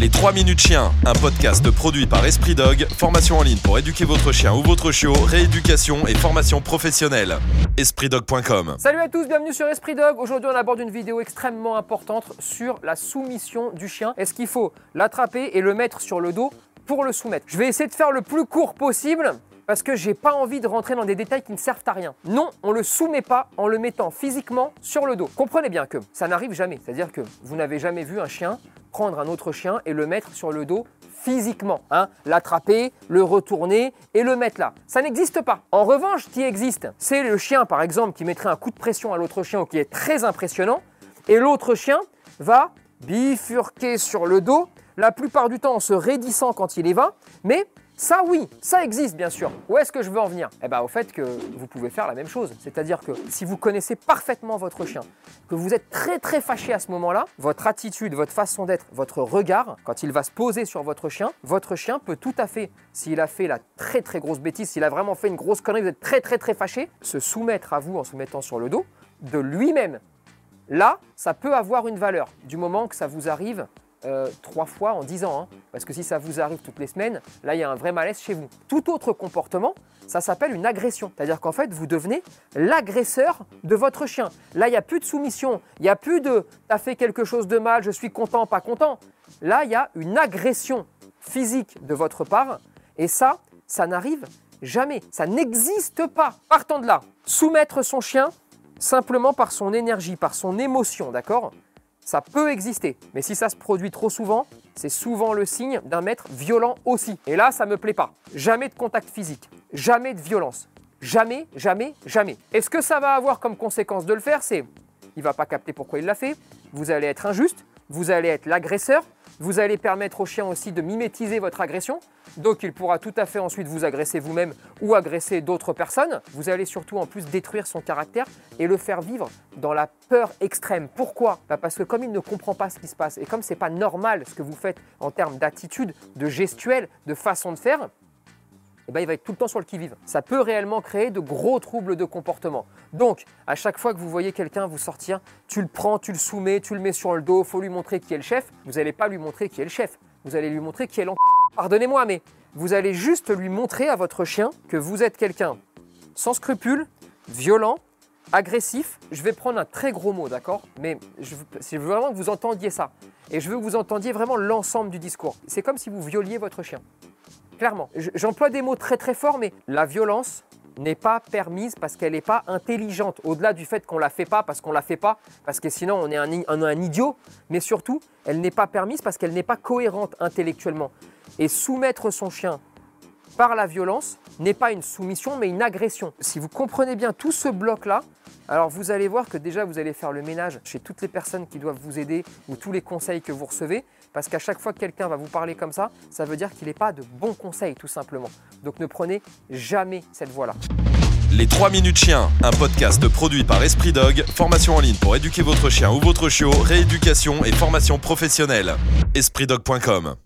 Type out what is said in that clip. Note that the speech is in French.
Les 3 minutes chien, un podcast produit par Esprit Dog, formation en ligne pour éduquer votre chien ou votre chiot, rééducation et formation professionnelle. EspritDog.com Salut à tous, bienvenue sur Esprit Dog. Aujourd'hui, on aborde une vidéo extrêmement importante sur la soumission du chien. Est-ce qu'il faut l'attraper et le mettre sur le dos pour le soumettre? Je vais essayer de faire le plus court possible parce que j'ai pas envie de rentrer dans des détails qui ne servent à rien. Non, on le soumet pas en le mettant physiquement sur le dos. Comprenez bien que ça n'arrive jamais. C'est-à-dire que vous n'avez jamais vu un chien prendre un autre chien et le mettre sur le dos physiquement, hein, l'attraper, le retourner et le mettre là. Ça n'existe pas. En revanche, ce qui existe, c'est le chien par exemple qui mettrait un coup de pression à l'autre chien qui est très impressionnant et l'autre chien va bifurquer sur le dos, la plupart du temps en se raidissant quand il y va, mais ça oui, ça existe bien sûr. Où est-ce que je veux en venir? Eh bien au fait que vous pouvez faire la même chose. C'est-à-dire que si vous connaissez parfaitement votre chien, que vous êtes très très fâché à ce moment-là, votre attitude, votre façon d'être, votre regard, quand il va se poser sur votre chien, votre chien peut tout à fait, s'il a fait la très très grosse bêtise, s'il a vraiment fait une grosse connerie, vous êtes très très très fâché, se soumettre à vous en se mettant sur le dos de lui-même. Là, ça peut avoir une valeur du moment que ça vous arrive euh, trois fois en dix ans. Hein. Parce que si ça vous arrive toutes les semaines, là, il y a un vrai malaise chez vous. Tout autre comportement, ça s'appelle une agression. C'est-à-dire qu'en fait, vous devenez l'agresseur de votre chien. Là, il n'y a plus de soumission. Il n'y a plus de « t'as fait quelque chose de mal, je suis content, pas content ». Là, il y a une agression physique de votre part. Et ça, ça n'arrive jamais. Ça n'existe pas. Partant de là, soumettre son chien simplement par son énergie, par son émotion, d'accord? Ça peut exister. Mais si ça se produit trop souvent, c'est souvent le signe d'un maître violent aussi. Et là, ça me plaît pas. Jamais de contact physique, jamais de violence. Jamais, jamais, jamais. Et ce que ça va avoir comme conséquence de le faire, c'est il va pas capter pourquoi il l'a fait, vous allez être injuste, vous allez être l'agresseur, vous allez permettre au chien aussi de mimétiser votre agression, donc il pourra tout à fait ensuite vous agresser vous-même ou agresser d'autres personnes. Vous allez surtout en plus détruire son caractère et le faire vivre dans la peur extrême. Pourquoi? Bah, Parce que comme il ne comprend pas ce qui se passe et comme c'est pas normal ce que vous faites en termes d'attitude, de gestuelle, de façon de faire, eh ben, il va être tout le temps sur le qui-vive. Ça peut réellement créer de gros troubles de comportement. Donc, à chaque fois que vous voyez quelqu'un vous sortir, tu le prends, tu le soumets, tu le mets sur le dos, faut lui montrer qui est le chef. Vous n'allez pas lui montrer qui est le chef. Vous allez lui montrer qui est l'en... Pardonnez-moi, mais vous allez juste lui montrer à votre chien que vous êtes quelqu'un sans scrupules, violent, agressif. Je vais prendre un très gros mot, d'accord? Mais je veux vraiment que vous entendiez ça. Et je veux que vous entendiez vraiment l'ensemble du discours. C'est comme si vous violiez votre chien. Clairement. J'emploie des mots très très forts, mais la violence n'est pas permise parce qu'elle n'est pas intelligente. Au-delà du fait qu'on la fait pas parce qu'on la fait pas, parce que sinon on est un, un idiot, mais surtout, elle n'est pas permise parce qu'elle n'est pas cohérente intellectuellement. Et soumettre son chien par la violence n'est pas une soumission, mais une agression. Si vous comprenez bien tout ce bloc-là, alors vous allez voir que déjà vous allez faire le ménage chez toutes les personnes qui doivent vous aider ou tous les conseils que vous recevez, parce qu'à chaque fois que quelqu'un va vous parler comme ça, ça veut dire qu'il n'est pas de bons conseils tout simplement. Donc ne prenez jamais cette voie-là. Les 3 minutes chien, un podcast produit par Esprit Dog, formation en ligne pour éduquer votre chien ou votre chiot, rééducation et formation professionnelle. EspritDog.com